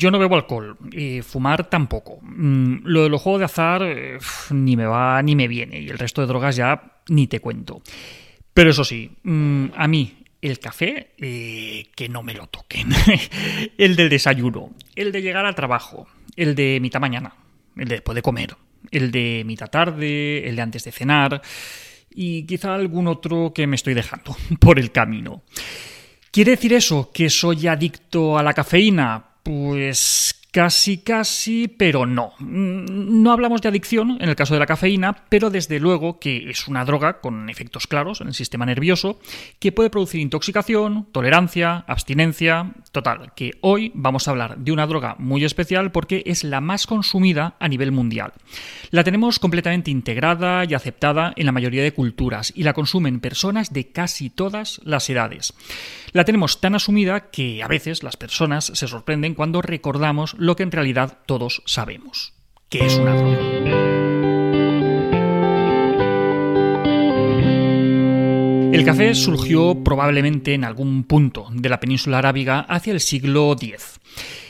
yo no bebo alcohol, y fumar tampoco. Mm, lo de los juegos de azar eh, ni me va ni me viene, y el resto de drogas ya ni te cuento. Pero eso sí, mm, a mí el café, eh, que no me lo toquen. el del desayuno, el de llegar al trabajo, el de mitad mañana, el de después de comer, el de mitad tarde, el de antes de cenar y quizá algún otro que me estoy dejando por el camino. ¿Quiere decir eso que soy adicto a la cafeína? Pues Casi, casi, pero no. Mm, no hablamos de adicción en el caso de la cafeína, pero desde luego que es una droga con efectos claros en el sistema nervioso que puede producir intoxicación, tolerancia, abstinencia. Total, que hoy vamos a hablar de una droga muy especial porque es la más consumida a nivel mundial. La tenemos completamente integrada y aceptada en la mayoría de culturas y la consumen personas de casi todas las edades. La tenemos tan asumida que a veces las personas se sorprenden cuando recordamos lo que en realidad todos sabemos, que es una droga. El café surgió probablemente en algún punto de la península arábiga hacia el siglo X.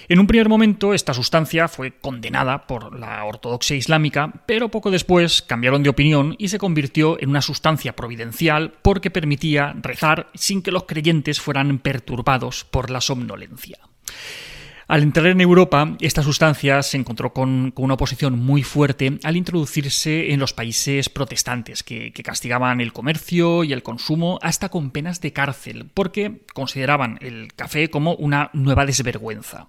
En un primer momento esta sustancia fue condenada por la ortodoxia islámica, pero poco después cambiaron de opinión y se convirtió en una sustancia providencial porque permitía rezar sin que los creyentes fueran perturbados por la somnolencia. Al entrar en Europa, esta sustancia se encontró con, una oposición muy fuerte al introducirse en los países protestantes, que, castigaban el comercio y el consumo hasta con penas de cárcel, porque consideraban el café como una nueva desvergüenza.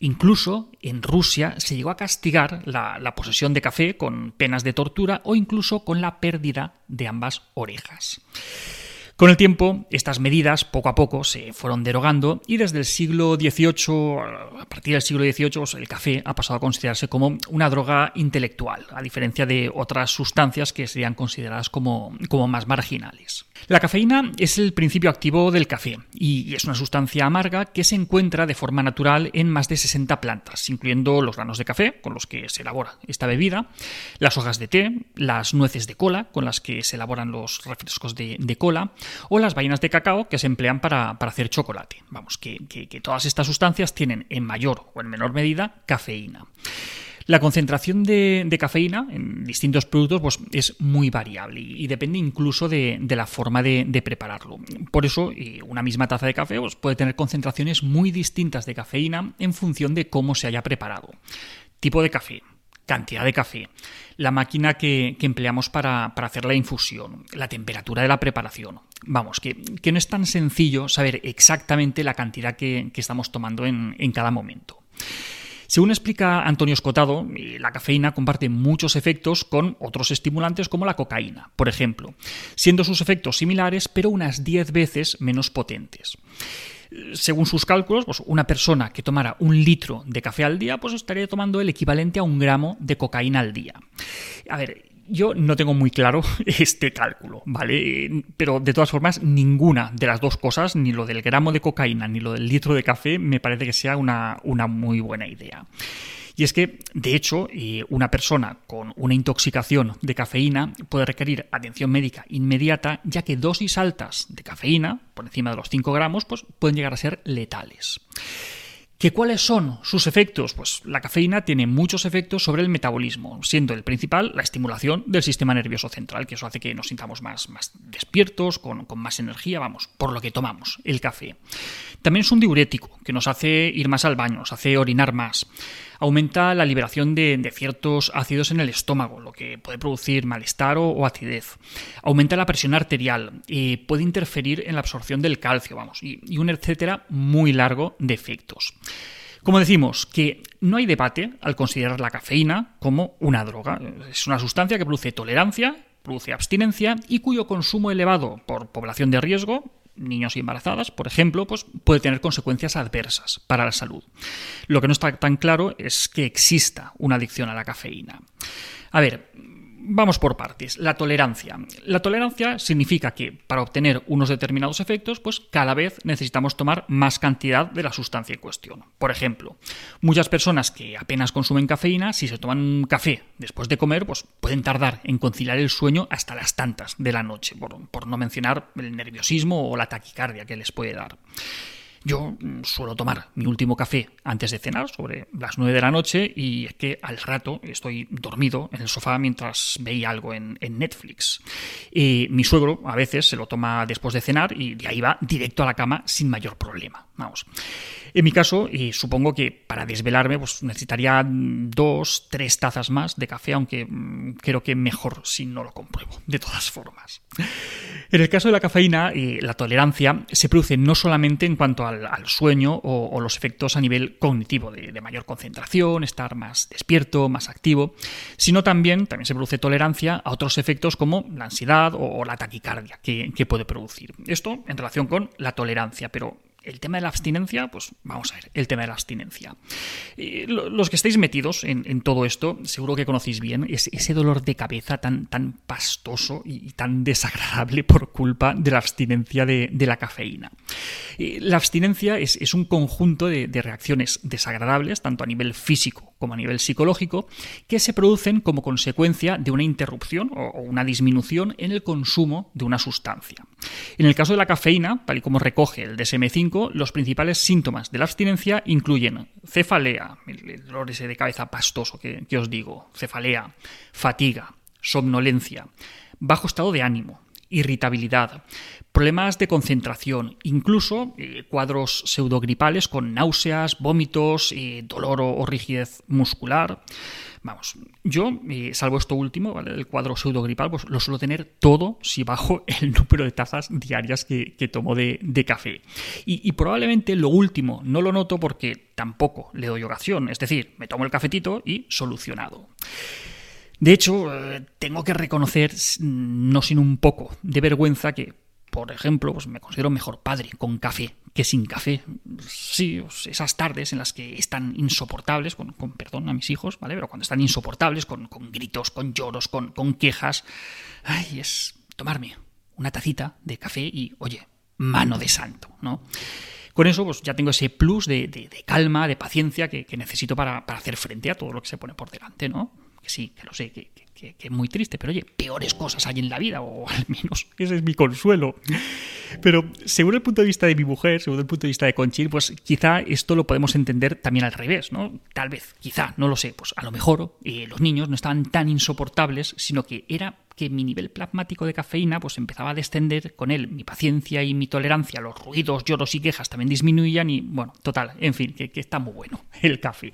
Incluso en Rusia se llegó a castigar la, posesión de café con penas de tortura o incluso con la pérdida de ambas orejas. Con el tiempo, estas medidas poco a poco se fueron derogando y desde el siglo XVIII, a partir del siglo XVIII, el café ha pasado a considerarse como una droga intelectual, a diferencia de otras sustancias que serían consideradas como, como más marginales. La cafeína es el principio activo del café y es una sustancia amarga que se encuentra de forma natural en más de 60 plantas, incluyendo los granos de café con los que se elabora esta bebida, las hojas de té, las nueces de cola con las que se elaboran los refrescos de, cola o las vainas de cacao que se emplean para, hacer chocolate. Vamos, que todas estas sustancias tienen en mayor o en menor medida cafeína. La concentración de, cafeína en distintos productos pues, es muy variable y, depende incluso de, la forma de, prepararlo. Por eso, una misma taza de café pues, puede tener concentraciones muy distintas de cafeína en función de cómo se haya preparado. Tipo de café, cantidad de café, la máquina que, empleamos para, hacer la infusión, la temperatura de la preparación. Vamos, que, no es tan sencillo saber exactamente la cantidad que, estamos tomando en cada momento. Según explica Antonio Escotado, la cafeína comparte muchos efectos con otros estimulantes como la cocaína, por ejemplo, siendo sus efectos similares pero unas 10 veces menos potentes según sus cálculos, pues una persona que tomara un litro de café al día, pues estaría tomando el equivalente a un gramo de cocaína al día. A ver, yo no tengo muy claro este cálculo, ¿vale? Pero de todas formas, ninguna de las dos cosas, ni lo del gramo de cocaína ni lo del litro de café, me parece que sea una, una muy buena idea. Y es que, de hecho, eh, una persona con una intoxicación de cafeína puede requerir atención médica inmediata, ya que dosis altas de cafeína, por encima de los 5 gramos, pues pueden llegar a ser letales. ¿Que ¿Cuáles son sus efectos? Pues la cafeína tiene muchos efectos sobre el metabolismo, siendo el principal la estimulación del sistema nervioso central, que eso hace que nos sintamos más, más despiertos, con, con, más energía, vamos, por lo que tomamos el café. También es un diurético, que nos hace ir más al baño, nos hace orinar más aumenta la liberación de, ciertos ácidos en el estómago, lo que puede producir malestar o, acidez. Aumenta la presión arterial, y puede interferir en la absorción del calcio, vamos, y, y un etcétera muy largo de efectos. Como decimos, que no hay debate al considerar la cafeína como una droga. Es una sustancia que produce tolerancia, produce abstinencia y cuyo consumo elevado por población de riesgo niños y embarazadas, por ejemplo, pues puede tener consecuencias adversas para la salud. Lo que no está tan claro es que exista una adicción a la cafeína. A ver, Vamos por partes. La tolerancia. La tolerancia significa que para obtener unos determinados efectos, pues cada vez necesitamos tomar más cantidad de la sustancia en cuestión. Por ejemplo, muchas personas que apenas consumen cafeína, si se toman un café después de comer, pues pueden tardar en conciliar el sueño hasta las tantas de la noche, por, por no mencionar el nerviosismo o la taquicardia que les puede dar. Yo mm, suelo tomar mi último café antes de cenar, sobre las 9 de la noche, y es que al rato estoy dormido en el sofá mientras veía algo en, Netflix. Y mi suegro a veces se lo toma después de cenar y de ahí va directo a la cama sin mayor problema. Vamos. En mi caso, y supongo que para desvelarme pues necesitaría dos, tres tazas más de café, aunque mm, creo que mejor si no lo compruebo, de todas formas. En el caso de la cafeína, la tolerancia se produce no solamente en cuanto al, sueño o, los efectos a nivel cognitivo, de, mayor concentración, estar más despierto, más activo, sino también, también se produce tolerancia a otros efectos como la ansiedad o, la taquicardia que puede producir. Esto en relación con la tolerancia, pero el tema de la abstinencia, pues vamos a ver, el tema de la abstinencia. los que estáis metidos en, todo esto, seguro que conocéis bien ese, dolor de cabeza tan, tan pastoso y, tan desagradable por culpa de la abstinencia de, la cafeína. la abstinencia es, un conjunto de, reacciones desagradables, tanto a nivel físico como a nivel psicológico, que se producen como consecuencia de una interrupción o una disminución en el consumo de una sustancia. En el caso de la cafeína, tal y como recoge el DSM-5, los principales síntomas de la abstinencia incluyen cefalea, el de cabeza pastoso que, os digo, cefalea, fatiga, somnolencia, bajo estado de ánimo, irritabilidad, problemas de concentración, incluso eh, cuadros pseudogripales con náuseas, vómitos, eh, dolor o, rigidez muscular. Vamos, yo, eh, salvo esto último, el cuadro pseudogripal, pues lo suelo tener todo si bajo el número de tazas diarias que, tomo de, café. Y, probablemente lo último no lo noto porque tampoco le doy oración, es decir, me tomo el cafetito y solucionado. De hecho, eh, tengo que reconocer, no sin un poco de vergüenza, que por ejemplo, pues me considero mejor padre con café que sin café. Sí, pues esas tardes en las que están insoportables, con, perdón a mis hijos, ¿vale? Pero cuando están insoportables, con, gritos, con lloros, con, quejas, ay, es tomarme una tacita de café y, oye, mano de santo, ¿no? Con eso, pues ya tengo ese plus de, calma, de paciencia que, necesito para, para, hacer frente a todo lo que se pone por delante, ¿no? Que sí, que lo sé, que, que, es muy triste, pero oye, peores cosas hay en la vida, o al menos ese es mi consuelo. Pero según el punto de vista de mi mujer, según el punto de vista de Conchir, pues quizá esto lo podemos entender también al revés, ¿no? Tal vez, quizá, no lo sé, pues a lo mejor eh, los niños no estaban tan insoportables, sino que era que mi nivel plasmático de cafeína pues empezaba a descender con él, mi paciencia y mi tolerancia los ruidos, lloros y quejas también disminuían y bueno, total, en fin, que, que está muy bueno el café.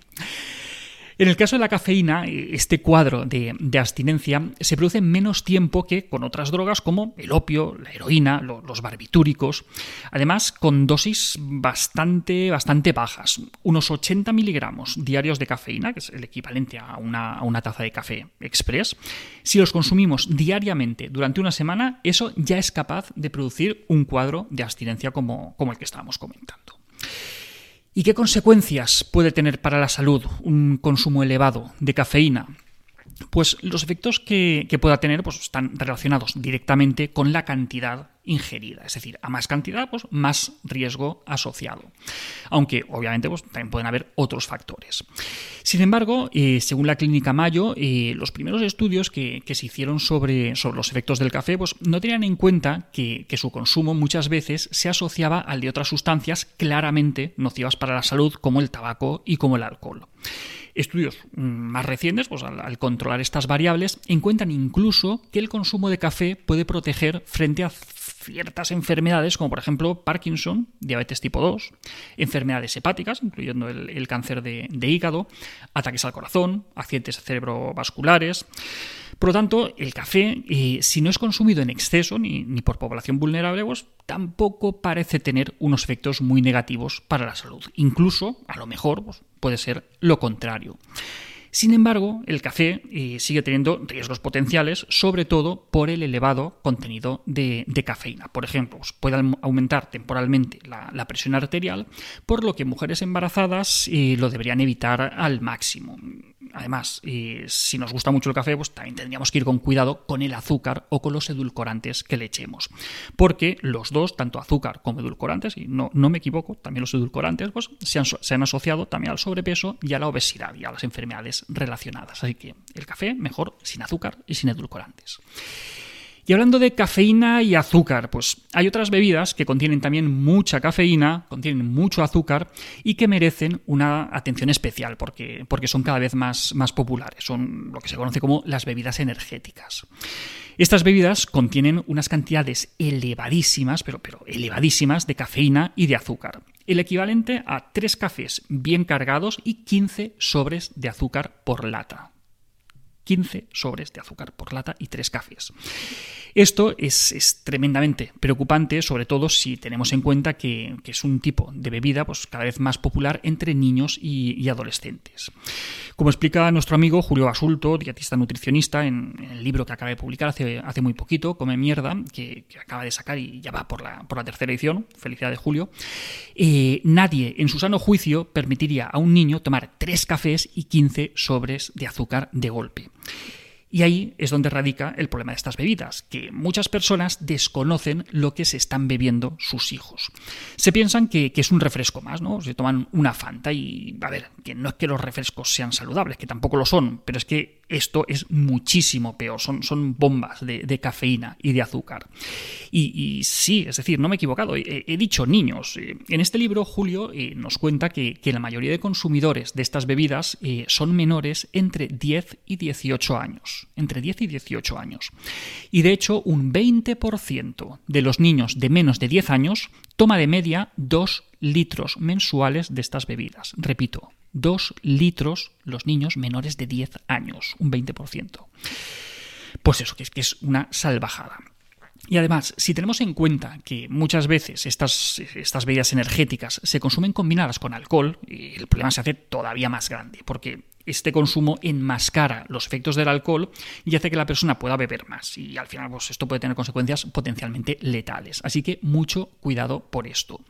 En el caso de la cafeína, este cuadro de, abstinencia se produce en menos tiempo que con otras drogas como el opio, la heroína, los barbitúricos. Además, con dosis bastante, bastante bajas, unos 80 miligramos diarios de cafeína, que es el equivalente a una, taza de café express. Si los consumimos diariamente durante una semana, eso ya es capaz de producir un cuadro de abstinencia como, como el que estábamos comentando. ¿Y qué consecuencias puede tener para la salud un consumo elevado de cafeína? Pues los efectos que, pueda tener pues, están relacionados directamente con la cantidad ingerida. Es decir, a más cantidad, pues más riesgo asociado. Aunque obviamente pues, también pueden haber otros factores. Sin embargo, eh, según la clínica Mayo, eh, los primeros estudios que, se hicieron sobre, sobre, los efectos del café pues, no tenían en cuenta que, que su consumo muchas veces se asociaba al de otras sustancias claramente nocivas para la salud, como el tabaco y como el alcohol. Estudios más recientes, pues al, controlar estas variables, encuentran incluso que el consumo de café puede proteger frente a ciertas enfermedades, como por ejemplo Parkinson, diabetes tipo 2, enfermedades hepáticas, incluyendo el, cáncer de, hígado, ataques al corazón, accidentes cerebrovasculares. Por lo tanto, el café, eh, si no es consumido en exceso ni, por población vulnerable, pues tampoco parece tener unos efectos muy negativos para la salud. Incluso, a lo mejor, pues, puede ser lo contrario. Sin embargo, el café eh, sigue teniendo riesgos potenciales, sobre todo por el elevado contenido de, cafeína. Por ejemplo, puede aumentar temporalmente la, presión arterial, por lo que mujeres embarazadas eh, lo deberían evitar al máximo. Además, si nos gusta mucho el café, pues también tendríamos que ir con cuidado con el azúcar o con los edulcorantes que le echemos. Porque los dos, tanto azúcar como edulcorantes, y no, no me equivoco, también los edulcorantes, pues se han, se han asociado también al sobrepeso y a la obesidad y a las enfermedades relacionadas. Así que el café mejor sin azúcar y sin edulcorantes. Y hablando de cafeína y azúcar, pues hay otras bebidas que contienen también mucha cafeína, contienen mucho azúcar y que merecen una atención especial porque, porque son cada vez más, más populares. Son lo que se conoce como las bebidas energéticas. Estas bebidas contienen unas cantidades elevadísimas, pero, pero elevadísimas, de cafeína y de azúcar. El equivalente a tres cafés bien cargados y 15 sobres de azúcar por lata. 15 sobres de azúcar por lata y 3 cafés. Esto es, tremendamente preocupante, sobre todo si tenemos en cuenta que, es un tipo de bebida pues, cada vez más popular entre niños y, adolescentes. Como explica nuestro amigo Julio Basulto, dietista nutricionista, en, el libro que acaba de publicar hace, muy poquito, Come Mierda, que, acaba de sacar y ya va por la, tercera edición, felicidades Julio, eh, nadie en su sano juicio permitiría a un niño tomar 3 cafés y 15 sobres de azúcar de golpe. Y ahí es donde radica el problema de estas bebidas, que muchas personas desconocen lo que se están bebiendo sus hijos. Se piensan que, es un refresco más, ¿no? Se toman una Fanta y, a ver, que no es que los refrescos sean saludables, que tampoco lo son, pero es que esto es muchísimo peor, son, son bombas de, cafeína y de azúcar. Y, sí, es decir, no me he equivocado, he, dicho niños. Eh, en este libro, Julio eh, nos cuenta que, la mayoría de consumidores de estas bebidas eh, son menores entre 10 y 18 años. Entre 10 y 18 años. Y de hecho, un 20% de los niños de menos de 10 años toma de media 2 litros mensuales de estas bebidas. Repito, 2 litros los niños menores de 10 años, un 20%. Pues eso, que es, que es una salvajada. Y además, si tenemos en cuenta que muchas veces estas, estas, bebidas energéticas se consumen combinadas con alcohol, el problema se hace todavía más grande, porque este consumo enmascara los efectos del alcohol y hace que la persona pueda beber más. Y al final, pues, esto puede tener consecuencias potencialmente letales. Así que mucho cuidado por esto.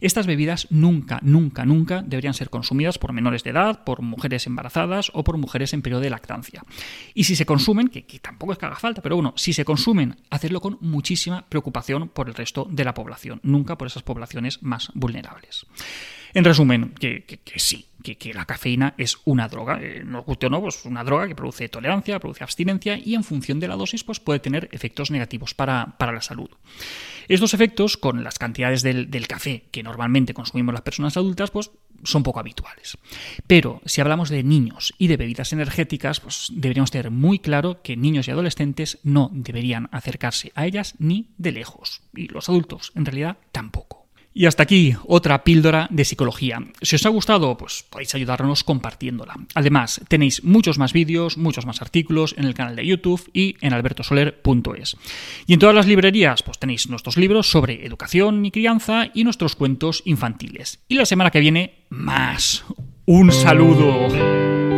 Estas bebidas nunca, nunca, nunca deberían ser consumidas por menores de edad, por mujeres embarazadas o por mujeres en periodo de lactancia. Y si se consumen, que, que tampoco es que haga falta, pero bueno, si se consumen, hacerlo con muchísima preocupación por el resto de la población, nunca por esas poblaciones más vulnerables. En resumen, que, sí, que, la cafeína es una droga, eh, no guste o no, pues una droga que produce tolerancia, produce abstinencia y en función de la dosis pues puede tener efectos negativos para, la salud. Estos efectos, con las cantidades del, café que normalmente consumimos las personas adultas, pues son poco habituales. Pero si hablamos de niños y de bebidas energéticas, pues deberíamos tener muy claro que niños y adolescentes no deberían acercarse a ellas ni de lejos. Y los adultos, en realidad, tampoco. Y hasta aquí otra píldora de psicología. Si os ha gustado, pues podéis ayudarnos compartiéndola. Además, tenéis muchos más vídeos, muchos más artículos en el canal de YouTube y en albertosoler.es. Y en todas las librerías, pues tenéis nuestros libros sobre educación y crianza y nuestros cuentos infantiles. Y la semana que viene, más. Un saludo.